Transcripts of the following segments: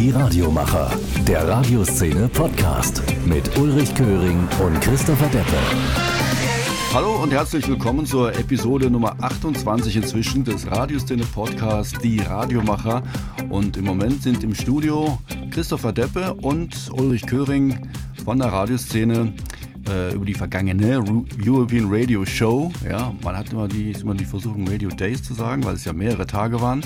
Die Radiomacher, der Radioszene Podcast mit Ulrich Köhring und Christopher Deppe. Hallo und herzlich willkommen zur Episode Nummer 28 inzwischen des Radioszene Podcasts Die Radiomacher. Und im Moment sind im Studio Christopher Deppe und Ulrich Köhring von der Radioszene äh, über die vergangene European Radio Show. Ja, man hat immer die, immer die Versuchung, Radio Days zu sagen, weil es ja mehrere Tage waren.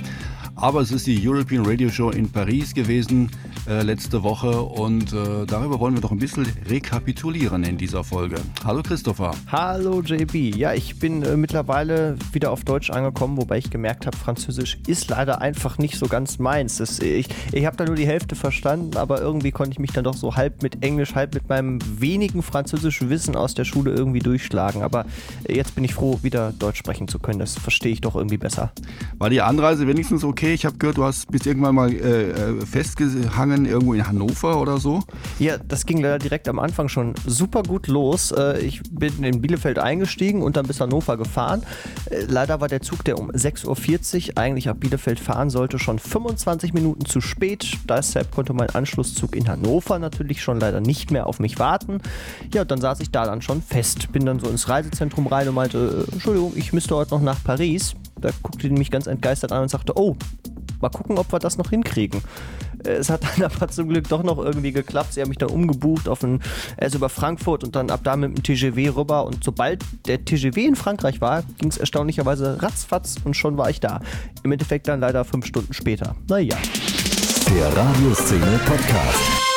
Aber es ist die European Radio Show in Paris gewesen äh, letzte Woche und äh, darüber wollen wir doch ein bisschen rekapitulieren in dieser Folge. Hallo Christopher. Hallo JB. Ja, ich bin äh, mittlerweile wieder auf Deutsch angekommen, wobei ich gemerkt habe, Französisch ist leider einfach nicht so ganz meins. Das, ich ich habe da nur die Hälfte verstanden, aber irgendwie konnte ich mich dann doch so halb mit Englisch, halb mit meinem wenigen französischen Wissen aus der Schule irgendwie durchschlagen. Aber jetzt bin ich froh, wieder Deutsch sprechen zu können. Das verstehe ich doch irgendwie besser. War die Anreise wenigstens okay? Okay, ich habe gehört, du hast bis irgendwann mal äh, äh, festgehangen irgendwo in Hannover oder so. Ja, das ging leider direkt am Anfang schon super gut los. Äh, ich bin in Bielefeld eingestiegen und dann bis Hannover gefahren. Äh, leider war der Zug, der um 6.40 Uhr eigentlich ab Bielefeld fahren sollte, schon 25 Minuten zu spät. Deshalb konnte mein Anschlusszug in Hannover natürlich schon leider nicht mehr auf mich warten. Ja, dann saß ich da dann schon fest. Bin dann so ins Reisezentrum rein und meinte, Entschuldigung, ich müsste heute noch nach Paris. Da guckte die mich ganz entgeistert an und sagte, oh, mal gucken, ob wir das noch hinkriegen. Es hat dann aber zum Glück doch noch irgendwie geklappt. Sie haben mich dann umgebucht auf ein, erst über Frankfurt und dann ab da mit dem TGW rüber. Und sobald der TGW in Frankreich war, ging es erstaunlicherweise ratzfatz und schon war ich da. Im Endeffekt dann leider fünf Stunden später. Naja. Der Radioszene Podcast.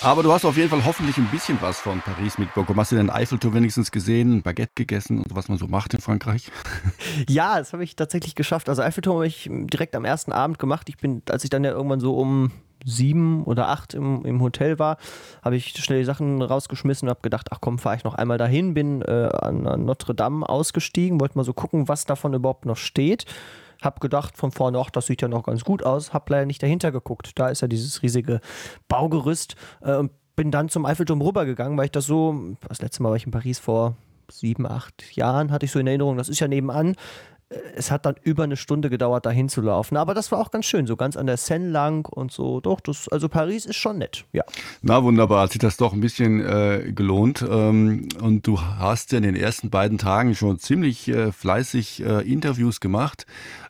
Aber du hast auf jeden Fall hoffentlich ein bisschen was von Paris mitbekommen. Hast du den Eiffelturm wenigstens gesehen, Baguette gegessen und was man so macht in Frankreich? Ja, das habe ich tatsächlich geschafft. Also Eiffelturm habe ich direkt am ersten Abend gemacht. Ich bin, als ich dann ja irgendwann so um sieben oder acht im, im Hotel war, habe ich schnell die Sachen rausgeschmissen und habe gedacht, ach komm, fahre ich noch einmal dahin, bin äh, an, an Notre Dame ausgestiegen, wollte mal so gucken, was davon überhaupt noch steht. Hab gedacht von vorne, ach, das sieht ja noch ganz gut aus. Hab leider nicht dahinter geguckt. Da ist ja dieses riesige Baugerüst. Äh, und bin dann zum Eiffelturm rübergegangen, weil ich das so, das letzte Mal war ich in Paris vor sieben, acht Jahren, hatte ich so in Erinnerung, das ist ja nebenan. Äh, es hat dann über eine Stunde gedauert, dahin zu laufen. Aber das war auch ganz schön, so ganz an der Seine lang und so. Doch, das, also Paris ist schon nett, ja. Na wunderbar, hat sich das doch ein bisschen äh, gelohnt. Ähm, und du hast ja in den ersten beiden Tagen schon ziemlich äh, fleißig äh, Interviews gemacht.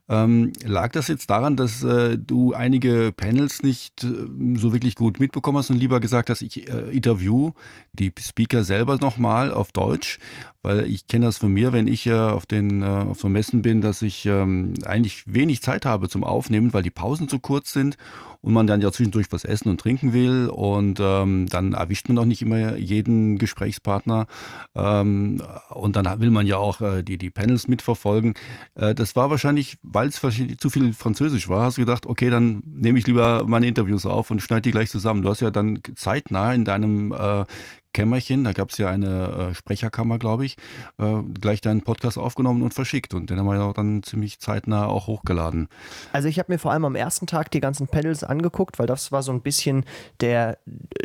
Ähm, lag das jetzt daran, dass äh, du einige Panels nicht äh, so wirklich gut mitbekommen hast und lieber gesagt hast, ich äh, interview die Speaker selber nochmal auf Deutsch? Weil ich kenne das von mir, wenn ich auf den äh, auf so Messen bin, dass ich ähm, eigentlich wenig Zeit habe zum Aufnehmen, weil die Pausen zu kurz sind und man dann ja zwischendurch was essen und trinken will und ähm, dann erwischt man auch nicht immer jeden Gesprächspartner ähm, und dann will man ja auch äh, die, die Panels mitverfolgen. Äh, das war wahrscheinlich, weil es zu viel Französisch war, hast du gedacht, okay, dann nehme ich lieber meine Interviews auf und schneide die gleich zusammen. Du hast ja dann zeitnah in deinem äh, Kämmerchen, da gab es ja eine äh, Sprecherkammer, glaube ich, äh, gleich deinen Podcast aufgenommen und verschickt. Und den haben wir ja dann ziemlich zeitnah auch hochgeladen. Also ich habe mir vor allem am ersten Tag die ganzen Panels angeguckt, weil das war so ein bisschen der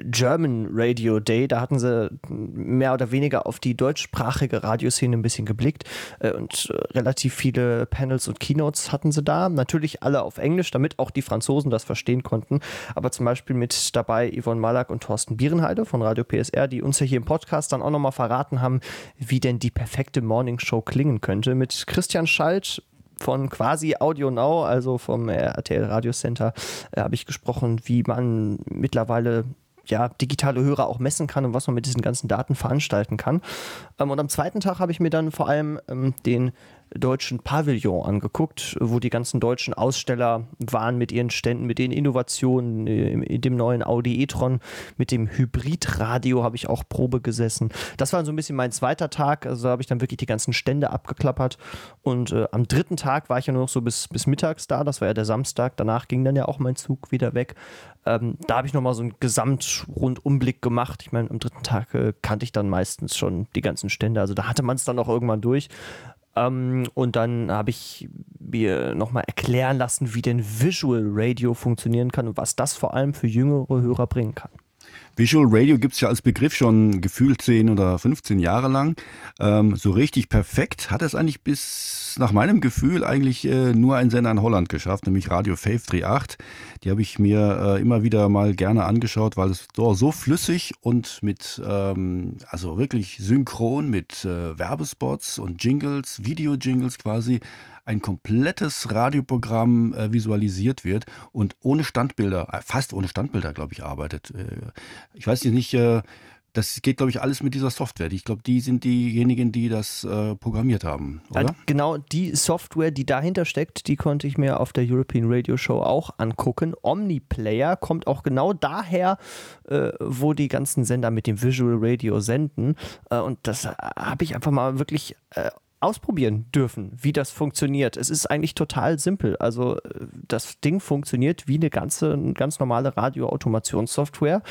German Radio Day. Da hatten sie mehr oder weniger auf die deutschsprachige Radioszene ein bisschen geblickt äh, und äh, relativ viele Panels und Keynotes hatten sie da. Natürlich alle auf Englisch, damit auch die Franzosen das verstehen konnten. Aber zum Beispiel mit dabei Yvonne Malak und Thorsten Bierenheide von Radio PSR, die uns ja hier im Podcast dann auch nochmal verraten haben, wie denn die perfekte Morningshow klingen könnte. Mit Christian Schalt von quasi Audio Now, also vom RTL Radio Center, äh, habe ich gesprochen, wie man mittlerweile ja, digitale Hörer auch messen kann und was man mit diesen ganzen Daten veranstalten kann. Ähm, und am zweiten Tag habe ich mir dann vor allem ähm, den deutschen Pavillon angeguckt, wo die ganzen deutschen Aussteller waren mit ihren Ständen, mit den Innovationen, äh, in dem neuen Audi e-tron, mit dem Hybridradio habe ich auch Probe gesessen. Das war so ein bisschen mein zweiter Tag, also habe ich dann wirklich die ganzen Stände abgeklappert und äh, am dritten Tag war ich ja nur noch so bis, bis mittags da, das war ja der Samstag, danach ging dann ja auch mein Zug wieder weg. Ähm, da habe ich nochmal so einen Gesamtrundumblick gemacht. Ich meine, am dritten Tag äh, kannte ich dann meistens schon die ganzen Stände, also da hatte man es dann auch irgendwann durch. Ähm, und dann habe ich mir nochmal erklären lassen, wie denn Visual Radio funktionieren kann und was das vor allem für jüngere Hörer bringen kann. Visual Radio gibt es ja als Begriff schon gefühlt 10 oder 15 Jahre lang. Ähm, so richtig perfekt hat es eigentlich bis nach meinem Gefühl eigentlich äh, nur ein Sender in Holland geschafft, nämlich Radio Fave 38. Die habe ich mir äh, immer wieder mal gerne angeschaut, weil es so, so flüssig und mit, ähm, also wirklich synchron mit äh, Werbespots und Jingles, Video-Jingles quasi ein komplettes Radioprogramm äh, visualisiert wird und ohne Standbilder, äh, fast ohne Standbilder, glaube ich, arbeitet. Äh, ich weiß nicht, äh, das geht, glaube ich, alles mit dieser Software. Ich glaube, die sind diejenigen, die das äh, programmiert haben, oder? Ja, genau, die Software, die dahinter steckt, die konnte ich mir auf der European Radio Show auch angucken. Omniplayer kommt auch genau daher, äh, wo die ganzen Sender mit dem Visual Radio senden. Äh, und das habe ich einfach mal wirklich äh, ausprobieren dürfen, wie das funktioniert. Es ist eigentlich total simpel. Also äh, das Ding funktioniert wie eine ganze, ganz normale Radioautomationssoftware.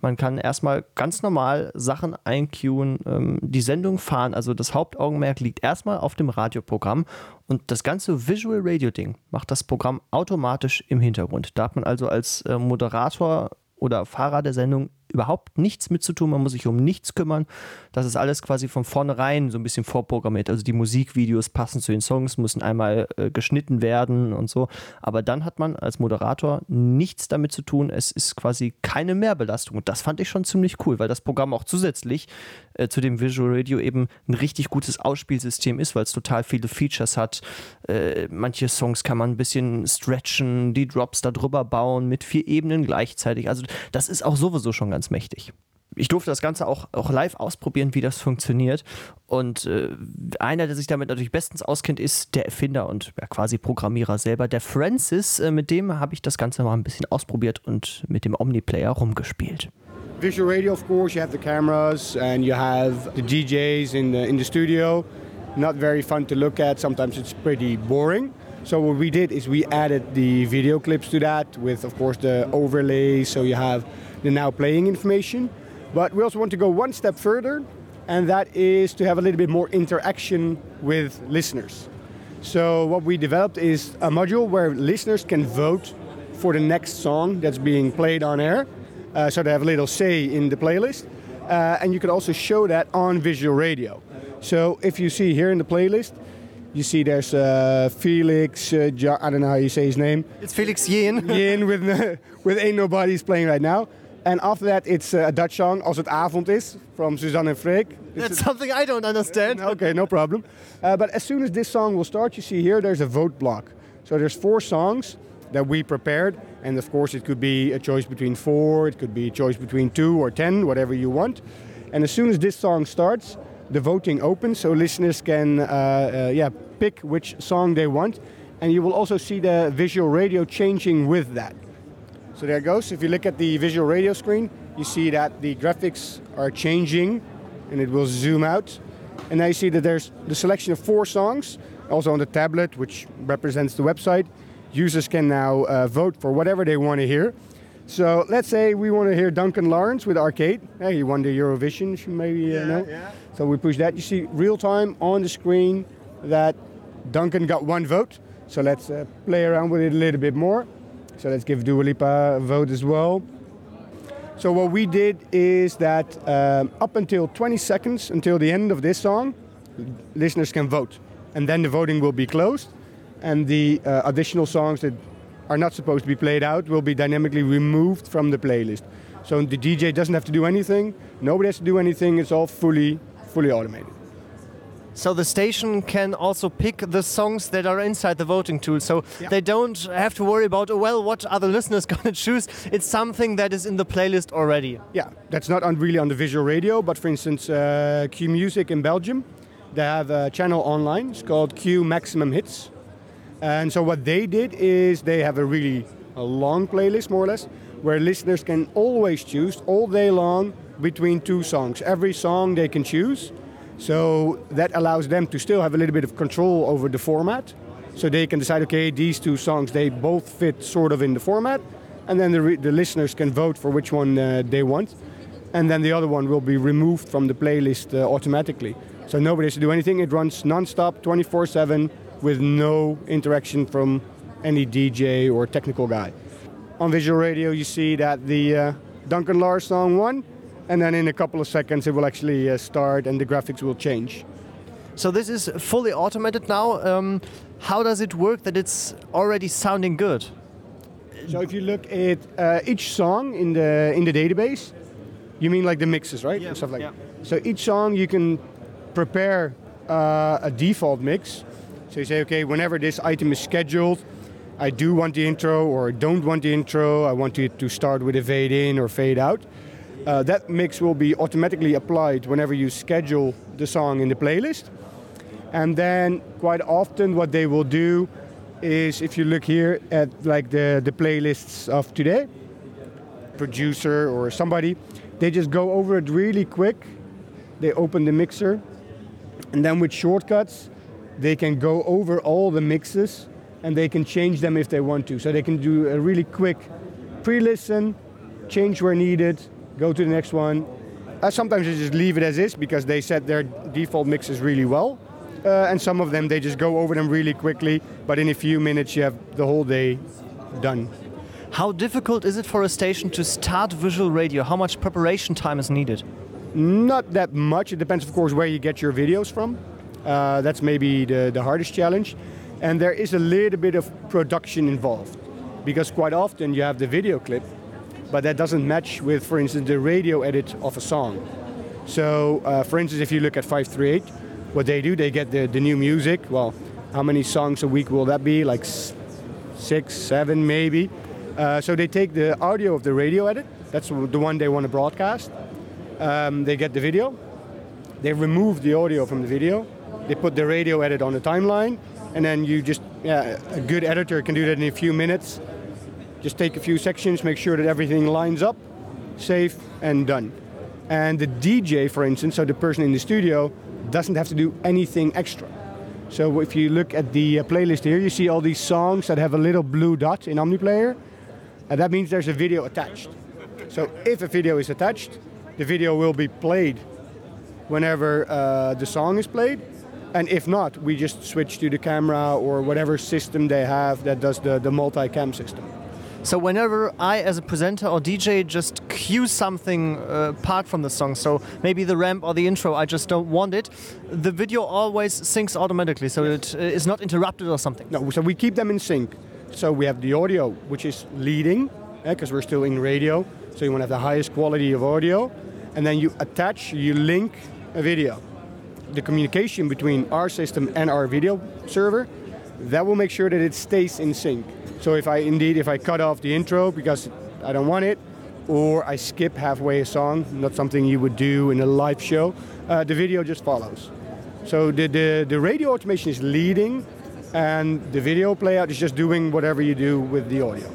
Man kann erstmal ganz normal Sachen einqueuen, ähm, die Sendung fahren. Also das Hauptaugenmerk liegt erstmal auf dem Radioprogramm und das ganze Visual Radio Ding macht das Programm automatisch im Hintergrund. Da hat man also als äh, Moderator oder Fahrer der Sendung überhaupt nichts mit zu tun, man muss sich um nichts kümmern. Das ist alles quasi von vornherein so ein bisschen vorprogrammiert. Also die Musikvideos passen zu den Songs, müssen einmal äh, geschnitten werden und so. Aber dann hat man als Moderator nichts damit zu tun. Es ist quasi keine Mehrbelastung. Und das fand ich schon ziemlich cool, weil das Programm auch zusätzlich äh, zu dem Visual Radio eben ein richtig gutes Ausspielsystem ist, weil es total viele Features hat. Äh, manche Songs kann man ein bisschen stretchen, die Drops da drüber bauen mit vier Ebenen gleichzeitig. Also das ist auch sowieso schon ganz mächtig ich durfte das Ganze auch, auch live ausprobieren, wie das funktioniert. Und äh, einer, der sich damit natürlich bestens auskennt, ist der Erfinder und ja, quasi Programmierer selber, der Francis. Äh, mit dem habe ich das Ganze mal ein bisschen ausprobiert und mit dem Omniplayer rumgespielt. Visual radio, of course, you have the cameras and you have the DJs in the, in the studio. Not very fun to look at. Sometimes it's pretty boring. So what we did is we added the video clips to that with, of course, the overlays. So you have the now playing information. But we also want to go one step further, and that is to have a little bit more interaction with listeners. So what we developed is a module where listeners can vote for the next song that's being played on air. Uh, so they have a little say in the playlist. Uh, and you can also show that on visual radio. So if you see here in the playlist, you see there's uh, Felix, uh, jo- I don't know how you say his name. It's Felix Yin. Yin with, with Ain't Nobody's playing right now. And after that, it's uh, a Dutch song, Als het avond is, from Suzanne and Freek. That's something I don't understand. okay, no problem. Uh, but as soon as this song will start, you see here there's a vote block. So there's four songs that we prepared. And of course, it could be a choice between four, it could be a choice between two or ten, whatever you want. And as soon as this song starts, the voting opens so listeners can uh, uh, yeah, pick which song they want. And you will also see the visual radio changing with that. So there it goes. If you look at the visual radio screen, you see that the graphics are changing and it will zoom out. And now you see that there's the selection of four songs, also on the tablet, which represents the website. Users can now uh, vote for whatever they want to hear. So let's say we want to hear Duncan Lawrence with Arcade. Hey, he won the Eurovision, maybe yeah, know. Yeah. So we push that. You see real time on the screen that Duncan got one vote. So let's uh, play around with it a little bit more. So let's give Dua Lipa a vote as well. So what we did is that um, up until 20 seconds until the end of this song, listeners can vote, and then the voting will be closed, and the uh, additional songs that are not supposed to be played out will be dynamically removed from the playlist. So the DJ doesn't have to do anything. Nobody has to do anything. It's all fully, fully automated. So the station can also pick the songs that are inside the voting tool. So yeah. they don't have to worry about, oh, well, what are the listeners going to choose? It's something that is in the playlist already. Yeah, that's not on really on the visual radio, but for instance, uh, Q Music in Belgium, they have a channel online. It's called Q Maximum Hits. And so what they did is they have a really a long playlist, more or less, where listeners can always choose all day long between two songs. Every song they can choose so that allows them to still have a little bit of control over the format. So they can decide, okay, these two songs, they both fit sort of in the format. And then the, the listeners can vote for which one uh, they want. And then the other one will be removed from the playlist uh, automatically. So nobody has to do anything. It runs non-stop, 24-7, with no interaction from any DJ or technical guy. On visual radio, you see that the uh, Duncan Lars song one, and then in a couple of seconds it will actually uh, start and the graphics will change. So this is fully automated now. Um, how does it work that it's already sounding good? So if you look at uh, each song in the in the database, you mean like the mixes, right? Yeah, And stuff like yeah. So each song you can prepare uh, a default mix. So you say, okay, whenever this item is scheduled, I do want the intro or don't want the intro. I want it to start with a fade in or fade out. Uh, that mix will be automatically applied whenever you schedule the song in the playlist. And then quite often what they will do is if you look here at like the, the playlists of today, producer or somebody, they just go over it really quick. They open the mixer and then with shortcuts, they can go over all the mixes and they can change them if they want to. So they can do a really quick pre-listen, change where needed, go to the next one. Uh, sometimes they just leave it as is because they set their default mixes really well. Uh, and some of them they just go over them really quickly, but in a few minutes you have the whole day done. How difficult is it for a station to start visual radio? How much preparation time is needed? Not that much. It depends, of course, where you get your videos from. Uh, that's maybe the, the hardest challenge. And there is a little bit of production involved because quite often you have the video clip, but that doesn't match with, for instance, the radio edit of a song. So, uh, for instance, if you look at 538, what they do, they get the, the new music. Well, how many songs a week will that be? Like six, seven, maybe. Uh, so they take the audio of the radio edit. That's the one they want to broadcast. Um, they get the video. They remove the audio from the video. They put the radio edit on the timeline, and then you just yeah, a good editor can do that in a few minutes. Just take a few sections, make sure that everything lines up, safe and done. And the DJ, for instance, so the person in the studio, doesn't have to do anything extra. So if you look at the uh, playlist here, you see all these songs that have a little blue dot in OmniPlayer, and that means there's a video attached. So if a video is attached, the video will be played whenever uh, the song is played. And if not, we just switch to the camera or whatever system they have that does the, the multi-cam system. So whenever I, as a presenter or DJ, just cue something uh, apart from the song, so maybe the ramp or the intro, I just don't want it, the video always syncs automatically, so it uh, is not interrupted or something. No, so we keep them in sync. So we have the audio, which is leading, because we're still in radio. So you want to have the highest quality of audio, and then you attach, you link a video. The communication between our system and our video server, that will make sure that it stays in sync. So if I indeed, if I cut off the intro because I don't want it, or I skip halfway a song, not something you would do in a live show, uh, the video just follows. So the, the, the radio automation is leading, and the video playout is just doing whatever you do with the audio.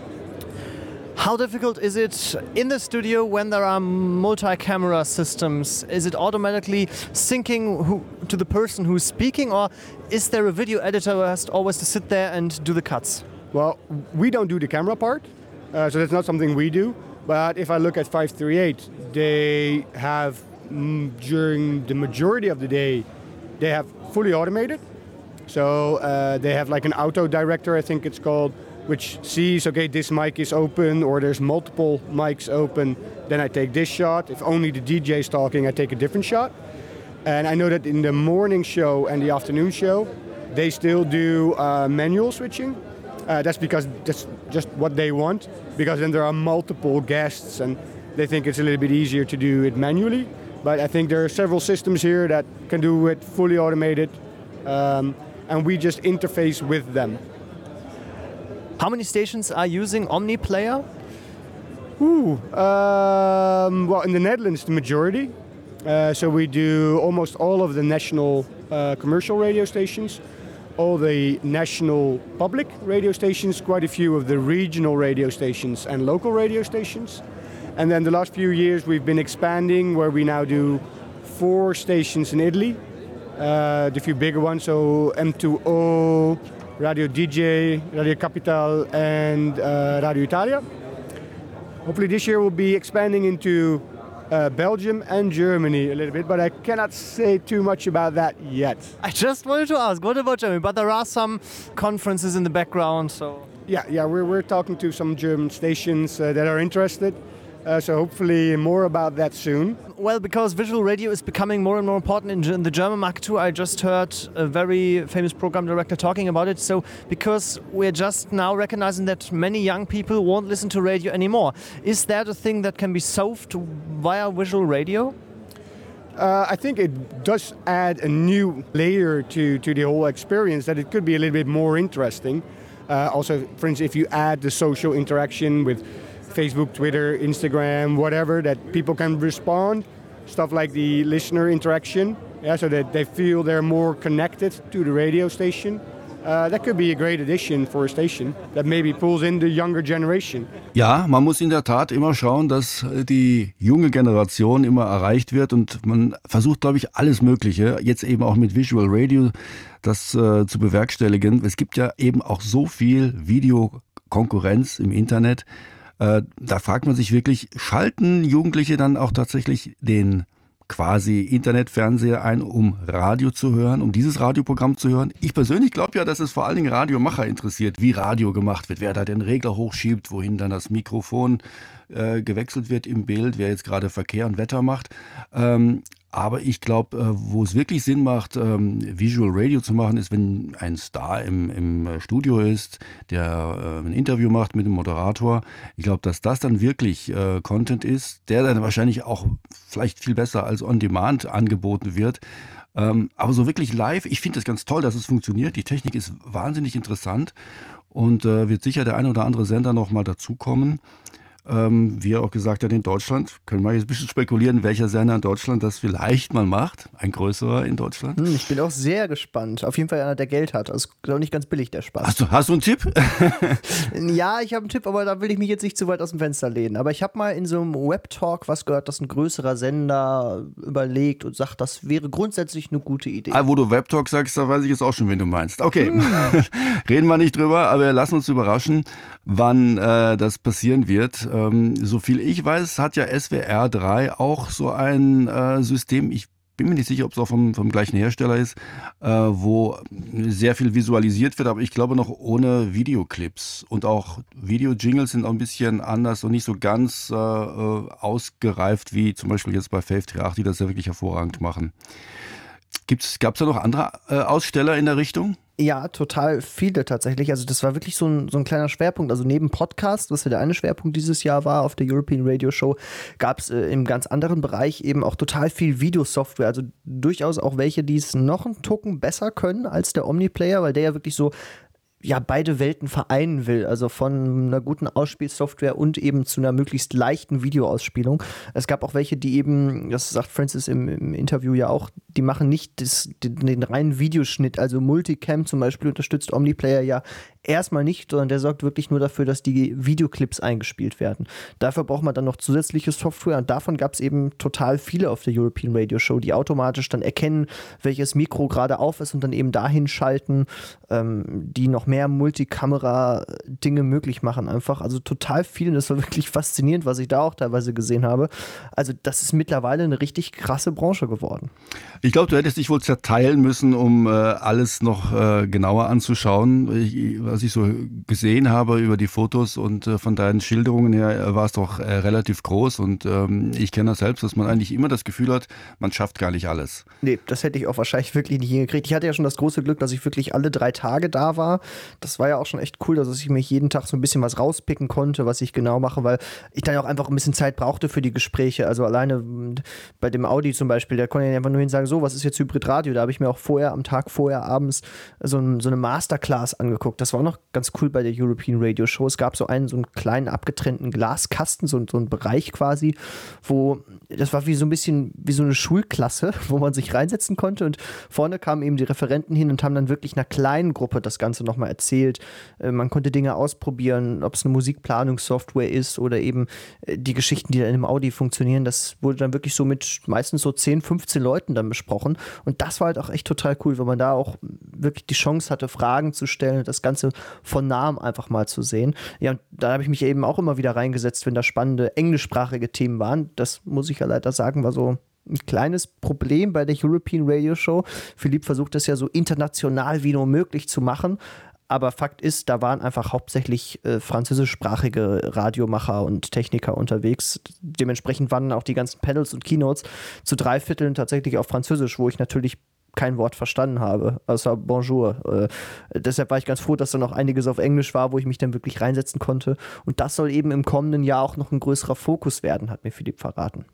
How difficult is it in the studio when there are multi-camera systems? Is it automatically syncing who, to the person who's speaking, or is there a video editor who has always to sit there and do the cuts? Well, we don't do the camera part, uh, so that's not something we do. But if I look at 538, they have mm, during the majority of the day, they have fully automated. So uh, they have like an auto director, I think it's called, which sees okay this mic is open or there's multiple mics open. Then I take this shot. If only the DJ is talking, I take a different shot. And I know that in the morning show and the afternoon show, they still do uh, manual switching. Uh, that's because that's just what they want. Because then there are multiple guests, and they think it's a little bit easier to do it manually. But I think there are several systems here that can do it fully automated, um, and we just interface with them. How many stations are using OmniPlayer? Ooh, um, well, in the Netherlands, the majority. Uh, so we do almost all of the national uh, commercial radio stations, all the national public radio stations, quite a few of the regional radio stations and local radio stations. And then the last few years we've been expanding where we now do four stations in Italy, uh, the few bigger ones, so M2O, Radio DJ, Radio Capital, and uh, Radio Italia. Hopefully this year we'll be expanding into uh, Belgium and Germany a little bit, but I cannot say too much about that yet. I just wanted to ask, what about Germany? But there are some conferences in the background, so. Yeah, yeah, we're, we're talking to some German stations uh, that are interested. Uh, so hopefully more about that soon. Well, because visual radio is becoming more and more important in, in, the German market too. I just heard a very famous program director talking about it. So because we're just now recognizing that many young people won't listen to radio anymore, is that a thing that can be solved via visual radio? Uh, I think it does add a new layer to, to the whole experience that it could be a little bit more interesting. Uh, also, for instance, if you add the social interaction with Facebook, Twitter, Instagram, whatever, that people can respond. Stuff like the listener interaction, yeah, so that they feel they're more connected to the radio station. Uh, that could be a great addition for a station that maybe pulls in the younger generation. Ja, man muss in der Tat immer schauen, dass die junge Generation immer erreicht wird und man versucht, glaube ich, alles Mögliche, jetzt eben auch mit Visual Radio, das äh, zu bewerkstelligen. Es gibt ja eben auch so viel Videokonkurrenz im Internet. Äh, da fragt man sich wirklich, schalten Jugendliche dann auch tatsächlich den quasi Internetfernseher ein, um Radio zu hören, um dieses Radioprogramm zu hören. Ich persönlich glaube ja, dass es vor allen Dingen Radiomacher interessiert, wie Radio gemacht wird, wer da den Regler hochschiebt, wohin dann das Mikrofon äh, gewechselt wird im Bild, wer jetzt gerade Verkehr und Wetter macht. Ähm, aber ich glaube, äh, wo es wirklich Sinn macht, ähm, Visual Radio zu machen, ist, wenn ein Star im, im Studio ist, der äh, ein Interview macht mit dem Moderator. Ich glaube, dass das dann wirklich äh, Content ist, der dann wahrscheinlich auch vielleicht viel besser als On-Demand angeboten wird. Ähm, aber so wirklich live, ich finde es ganz toll, dass es funktioniert. Die Technik ist wahnsinnig interessant und wird sicher der eine oder andere Sender noch mal dazukommen. Ähm, wie er auch gesagt hat, in Deutschland können wir jetzt ein bisschen spekulieren, welcher Sender in Deutschland das vielleicht mal macht. Ein größerer in Deutschland. Hm, ich bin auch sehr gespannt. Auf jeden Fall einer, der Geld hat. Das ist auch nicht ganz billig, der Spaß. Hast du, hast du einen Tipp? ja, ich habe einen Tipp, aber da will ich mich jetzt nicht zu weit aus dem Fenster lehnen. Aber ich habe mal in so einem Web-Talk was gehört, dass ein größerer Sender überlegt und sagt, das wäre grundsätzlich eine gute Idee. Ah, wo du Web-Talk sagst, da weiß ich jetzt auch schon, wen du meinst. Okay, hm. reden wir nicht drüber, aber lassen uns überraschen, wann äh, das passieren wird. Ähm, so viel ich weiß, hat ja SWR 3 auch so ein äh, System. Ich bin mir nicht sicher, ob es auch vom, vom gleichen Hersteller ist, äh, wo sehr viel visualisiert wird, aber ich glaube noch ohne Videoclips. Und auch Video-Jingles sind auch ein bisschen anders und nicht so ganz äh, äh ausgereift wie zum Beispiel jetzt bei Fave 38, die das ja wirklich hervorragend machen. Gab es da noch andere äh, Aussteller in der Richtung? Ja, total viele tatsächlich. Also das war wirklich so ein, so ein kleiner Schwerpunkt. Also neben Podcast, was ja der eine Schwerpunkt dieses Jahr war auf der European Radio Show, gab es äh, im ganz anderen Bereich eben auch total viel Videosoftware. Also durchaus auch welche, die es noch einen Tucken besser können als der Omniplayer, weil der ja wirklich so ja beide Welten vereinen will, also von einer guten Ausspielsoftware und eben zu einer möglichst leichten Videoausspielung. Es gab auch welche, die eben, das sagt Francis im, im Interview ja auch, die machen nicht das, den, den, reinen Videoschnitt, also Multicam zum Beispiel unterstützt Omniplayer ja erstmal nicht, sondern der sorgt wirklich nur dafür, dass die Videoclips eingespielt werden. Dafür braucht man dann noch zusätzliche Software und davon gab es eben total viele auf der European Radio Show, die automatisch dann erkennen, welches Mikro gerade auf ist und dann eben dahin schalten, ähm, die noch mehr Multikamera-Dinge möglich machen einfach. Also total viel und das war wirklich faszinierend, was ich da auch teilweise gesehen habe. Also das ist mittlerweile eine richtig krasse Branche geworden. Ich glaube, du hättest dich wohl zerteilen müssen, um äh, alles noch äh, genauer anzuschauen. Ich, was ich so gesehen habe über die Fotos und äh, von deinen Schilderungen her, äh, war es doch äh, relativ groß. Und ähm, ich kenne das selbst, dass man eigentlich immer das Gefühl hat, man schafft gar nicht alles. Nee, das hätte ich auch wahrscheinlich wirklich nicht hingekriegt. Ich hatte ja schon das große Glück, dass ich wirklich alle drei Tage da war. Das war ja auch schon echt cool, dass ich mich jeden Tag so ein bisschen was rauspicken konnte, was ich genau mache, weil ich dann auch einfach ein bisschen Zeit brauchte für die Gespräche. Also alleine bei dem Audi zum Beispiel, da konnte ich einfach nur hin sagen, so, was ist jetzt Hybridradio? Da habe ich mir auch vorher, am Tag vorher abends so, ein, so eine Masterclass angeguckt. Das war auch noch ganz cool bei der European Radio Show. Es gab so einen, so einen kleinen abgetrennten Glaskasten, so, so einen Bereich quasi, wo das war wie so ein bisschen wie so eine Schulklasse, wo man sich reinsetzen konnte und vorne kamen eben die Referenten hin und haben dann wirklich einer kleinen Gruppe das Ganze nochmal erzählt. Äh, man konnte Dinge ausprobieren, ob es eine Musikplanungssoftware ist oder eben äh, die Geschichten, die dann im Audi funktionieren. Das wurde dann wirklich so mit meistens so 10, 15 Leuten dann besprochen und das war halt auch echt total cool, weil man da auch wirklich die Chance hatte, Fragen zu stellen und das Ganze von nahem einfach mal zu sehen. Ja, und da habe ich mich eben auch immer wieder reingesetzt, wenn da spannende englischsprachige Themen waren. Das muss ich ja leider sagen, war so ein kleines Problem bei der European Radio Show. Philipp versucht das ja so international wie nur möglich zu machen. aber Fakt ist, da waren einfach hauptsächlich äh, französischsprachige Radiomacher und Techniker unterwegs. Dementsprechend waren auch die ganzen Panels und Keynotes zu drei Vierteln tatsächlich auf Französisch, wo ich natürlich kein Wort verstanden habe, außer Bonjour. Äh, deshalb war ich ganz froh, dass da noch einiges auf Englisch war, wo ich mich dann wirklich reinsetzen konnte. Und das soll eben im kommenden Jahr auch noch ein größerer Fokus werden, hat mir Philipp verraten.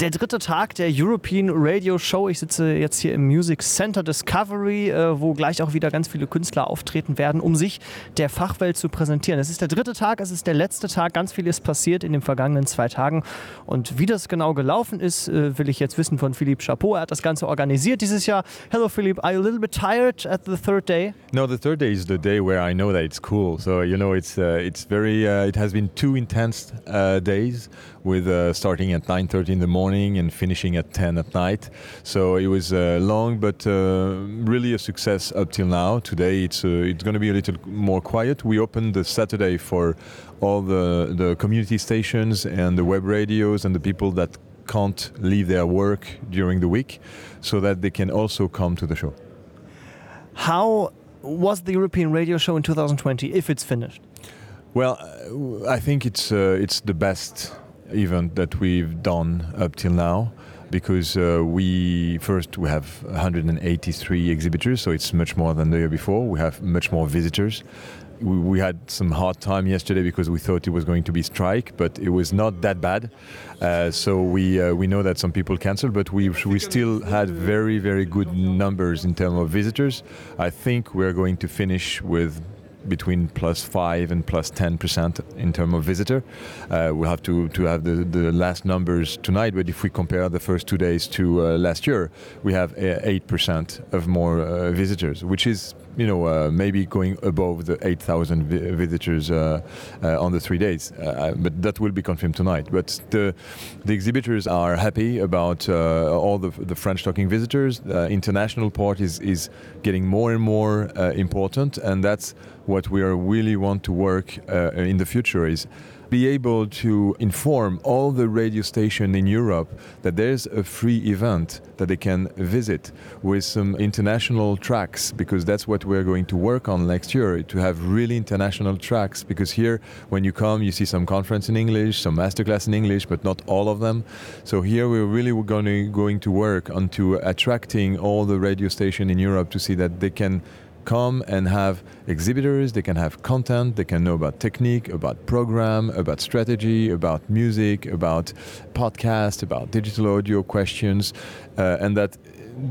Der dritte Tag der European Radio Show. Ich sitze jetzt hier im Music Center Discovery, äh, wo gleich auch wieder ganz viele Künstler auftreten werden, um sich der Fachwelt zu präsentieren. Es ist der dritte Tag, es ist der letzte Tag. Ganz viel ist passiert in den vergangenen zwei Tagen. Und wie das genau gelaufen ist, äh, will ich jetzt wissen von Philippe Chapeau. Er hat das Ganze organisiert dieses Jahr. Hello, Philippe. Are you a little bit tired at the third day? No, the third day is the day where I know that it's cool. So you know, it's uh, it's very. Uh, it has been two intense uh, days with uh, starting at 9:30 in the morning and finishing at 10 at night. So it was uh, long, but uh, really a success up till now. Today it's it's going to be a little more quiet. We opened the Saturday for all the the community stations and the web radios and the people that can't leave their work during the week, so that they can also come to the show. How was the European Radio Show in 2020, if it's finished? Well, I think it's uh, it's the best event that we've done up till now because uh, we first we have 183 exhibitors so it's much more than the year before. We have much more visitors. We, we, had some hard time yesterday because we thought it was going to be strike but it was not that bad. Uh, so we uh, we know that some people canceled but we we still had very very good numbers in terms of visitors. I think we're going to finish with between plus five and plus ten percent in terms of visitor. Uh, we'll have to, to have the, the last numbers tonight, but if we compare the first two days to uh, last year, we have eight percent of more uh, visitors, which is you know, uh, maybe going above the 8,000 vi visitors uh, uh, on the three days. Uh, but that will be confirmed tonight. But the the exhibitors are happy about uh, all the, the French-talking visitors. The international part is is getting more and more important, and that's what we are really want to work in the future is be able to inform all the radio stations in Europe that there's a free event that they can visit with some international tracks because that's what we're going to work on next year to have really international tracks. Because here when you come you see some conference in English some masterclass in English but not all of them. So here we're really going to, going to work on to attracting all the radio station in Europe to see that they can come and have exhibitors, they can have content, they can know about technique, about program, about strategy, about music, about podcast, about digital audio questions, uh, and that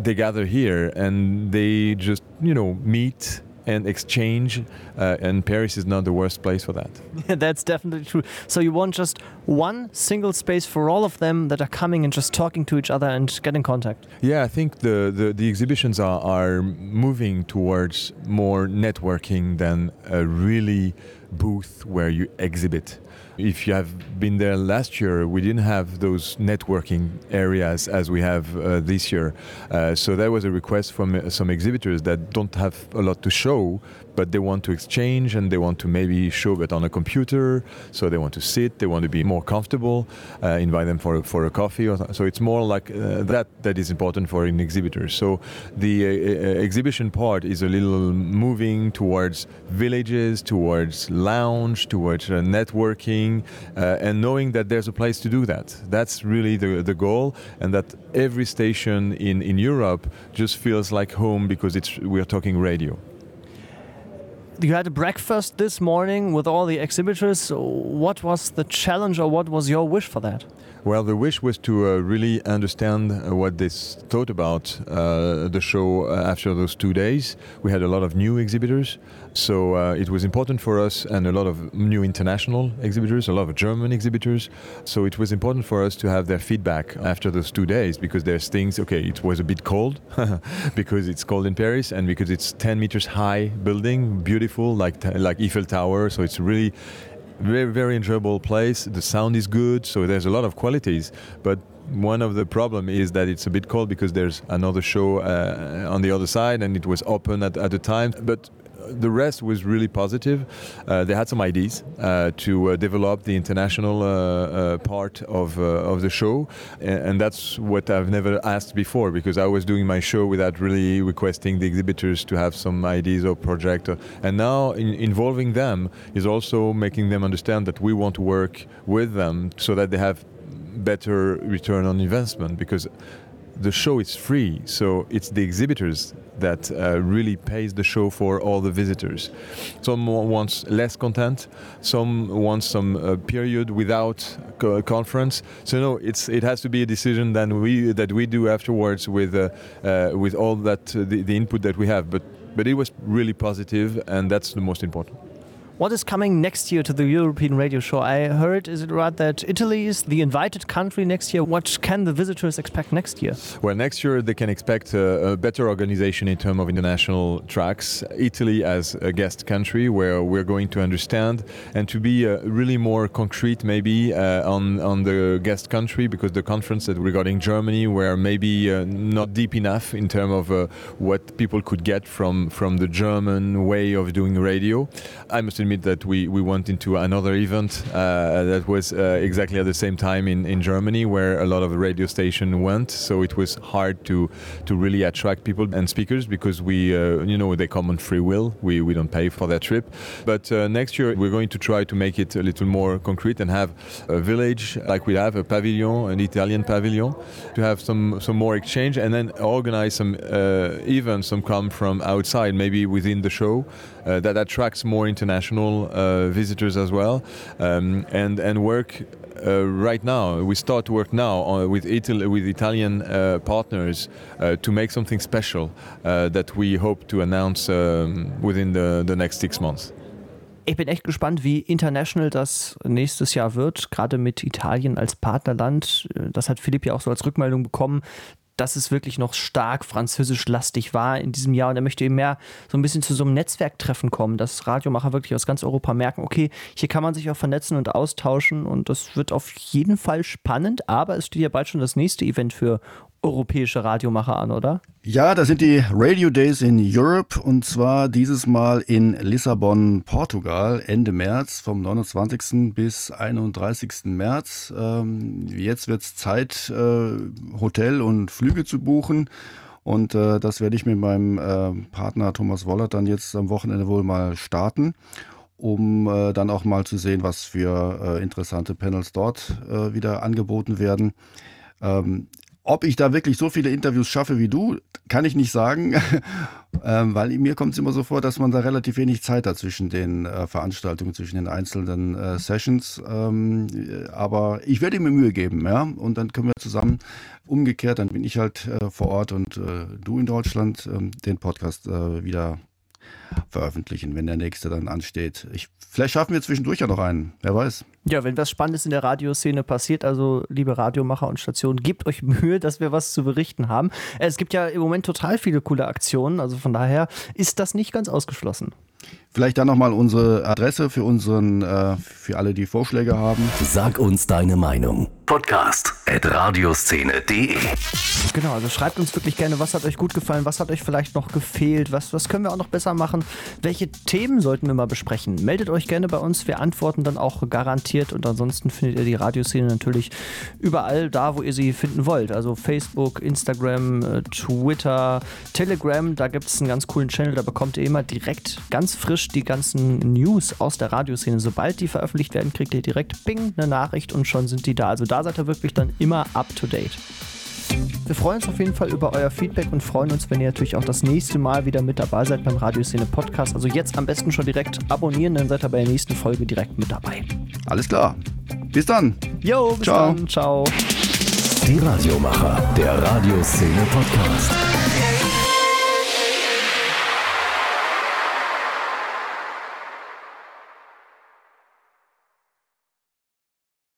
they gather here and they just, you know, meet and exchange. Uh, and Paris is not the worst place for that. That's definitely true. So you want just one single space for all of them that are coming and just talking to each other and get in contact. Yeah, I think the, the, the exhibitions are, are moving towards more networking than a really booth where you exhibit. If you have been there last year, we didn't have those networking areas as we have uh, this year. Uh, so there was a request from uh, some exhibitors that don't have a lot to show, but they want to exchange and they want to maybe show it on a computer. So they want to sit, they want to be more comfortable, uh, invite them for, for a coffee. Or so it's more like uh, that that is important for an exhibitor. So the uh, exhibition part is a little moving towards villages, towards lounge, towards networking, and knowing that there's a place to do that. That's really the, the goal, and that every station in, in Europe just feels like home because it's we're talking radio you had a breakfast this morning with all the exhibitors. What was the challenge or what was your wish for that? Well, the wish was to uh, really understand uh, what they thought about uh, the show uh, after those two days. We had a lot of new exhibitors, so uh, it was important for us, and a lot of new international exhibitors, a lot of German exhibitors. So it was important for us to have their feedback after those two days because there's things. Okay, it was a bit cold because it's cold in Paris, and because it's 10 meters high building, beautiful like like Eiffel Tower. So it's really very very enjoyable place. The sound is good, so there's a lot of qualities. But one of the problem is that it's a bit cold because there's another show uh, on the other side, and it was open at, at the time. But the rest was really positive. Uh, they had some ideas uh, to uh, develop the international uh, uh, part of, of the show, and, and, that's what I've never asked before because I was doing my show without really requesting the exhibitors to have some ideas or project. And now in, involving them is also making them understand that we want to work with them so that they have better return on investment because the show is free, so it's the exhibitors that uh, really pays the show for all the visitors. Some wants less content, some want some uh, period without co conference. So no, it's it has to be a decision that we that we do afterwards with uh, uh with all that uh, the, the input that we have. But but it was really positive, and that's the most important. What is coming next year to the European Radio Show? I heard, is it right that Italy is the invited country next year? What can the visitors expect next year? Well, next year they can expect a, a better organization in terms of international tracks. Italy as a guest country, where we're going to understand and to be uh, really more concrete, maybe uh, on on the guest country, because the conference that regarding Germany were maybe uh, not deep enough in terms of uh, what people could get from from the German way of doing radio. I must admit that we, we went into another event uh, that was uh, exactly at the same time in, in Germany where a lot of radio station went. So it was hard to to really attract people and speakers because we uh, you know they come on free will. We, we don't pay for their trip. But uh, next year we're going to try to make it a little more concrete and have a village like we have a pavilion, an Italian pavilion, to have some some more exchange and then organize some uh, events, some come from outside, maybe within the show that attracts more international uh, visitors as well, um, and and work uh, right now. We start work now on, with, Italy, with Italian uh, partners uh, to make something special that we hope to announce um, within the, the next six months. Ich bin echt gespannt, wie international das nächstes Jahr wird, gerade mit Italien als Partnerland. Das hat Philipp ja auch so als Rückmeldung bekommen, dass es wirklich noch stark französisch-lastig war in diesem Jahr. Und er möchte eben mehr so ein bisschen zu so einem Netzwerktreffen kommen, dass Radiomacher wirklich aus ganz Europa merken, okay, hier kann man sich auch vernetzen und austauschen und das wird auf jeden Fall spannend, aber es steht ja bald schon das nächste Event für europäische Radiomacher an, oder? Ja, das sind die Radio Days in Europe und zwar dieses Mal in Lissabon, Portugal, Ende März, vom 29. bis 31. März. Ähm, jetzt wird es Zeit, äh, Hotel und Flüge zu buchen. Und äh, das werde ich mit meinem äh, Partner Thomas Wollert dann jetzt am Wochenende wohl mal starten, um äh, dann auch mal zu sehen, was für äh, interessante Panels dort äh, wieder angeboten werden. Ähm, ob ich da wirklich so viele Interviews schaffe wie du, kann ich nicht sagen, ähm, weil mir kommt es immer so vor, dass man da relativ wenig Zeit hat zwischen den äh, Veranstaltungen, zwischen den einzelnen äh, Sessions. Ähm, aber ich werde mir Mühe geben, ja, und dann können wir zusammen umgekehrt, dann bin ich halt äh, vor Ort und äh, du in Deutschland ähm, den Podcast äh, wieder veröffentlichen, wenn der nächste dann ansteht. Ich, vielleicht schaffen wir zwischendurch ja noch einen, wer weiß. Ja, wenn was Spannendes in der Radioszene passiert, also liebe Radiomacher und Stationen, gebt euch Mühe, dass wir was zu berichten haben. Es gibt ja im Moment total viele coole Aktionen, also von daher ist das nicht ganz ausgeschlossen. Vielleicht dann nochmal unsere Adresse für unseren, äh, für alle, die Vorschläge haben. Sag uns deine Meinung. Podcast at radioszene.de Genau, also schreibt uns wirklich gerne, was hat euch gut gefallen, was hat euch vielleicht noch gefehlt, was, was können wir auch noch besser machen, welche Themen sollten wir mal besprechen. Meldet euch gerne bei uns, wir antworten dann auch garantiert und ansonsten findet ihr die Radioszene natürlich überall da, wo ihr sie finden wollt. Also Facebook, Instagram, äh, Twitter, Telegram, da gibt es einen ganz coolen Channel, da bekommt ihr immer direkt ganz frisch die ganzen News aus der Radioszene. Sobald die veröffentlicht werden, kriegt ihr direkt Bing eine Nachricht und schon sind die da. Also da seid ihr wirklich dann immer up to date. Wir freuen uns auf jeden Fall über euer Feedback und freuen uns, wenn ihr natürlich auch das nächste Mal wieder mit dabei seid beim Radioszene Podcast. Also jetzt am besten schon direkt abonnieren, dann seid ihr bei der nächsten Folge direkt mit dabei. Alles klar. Bis dann. Jo, bis Ciao. dann. Ciao. Die Radiomacher, der Radioszene Podcast.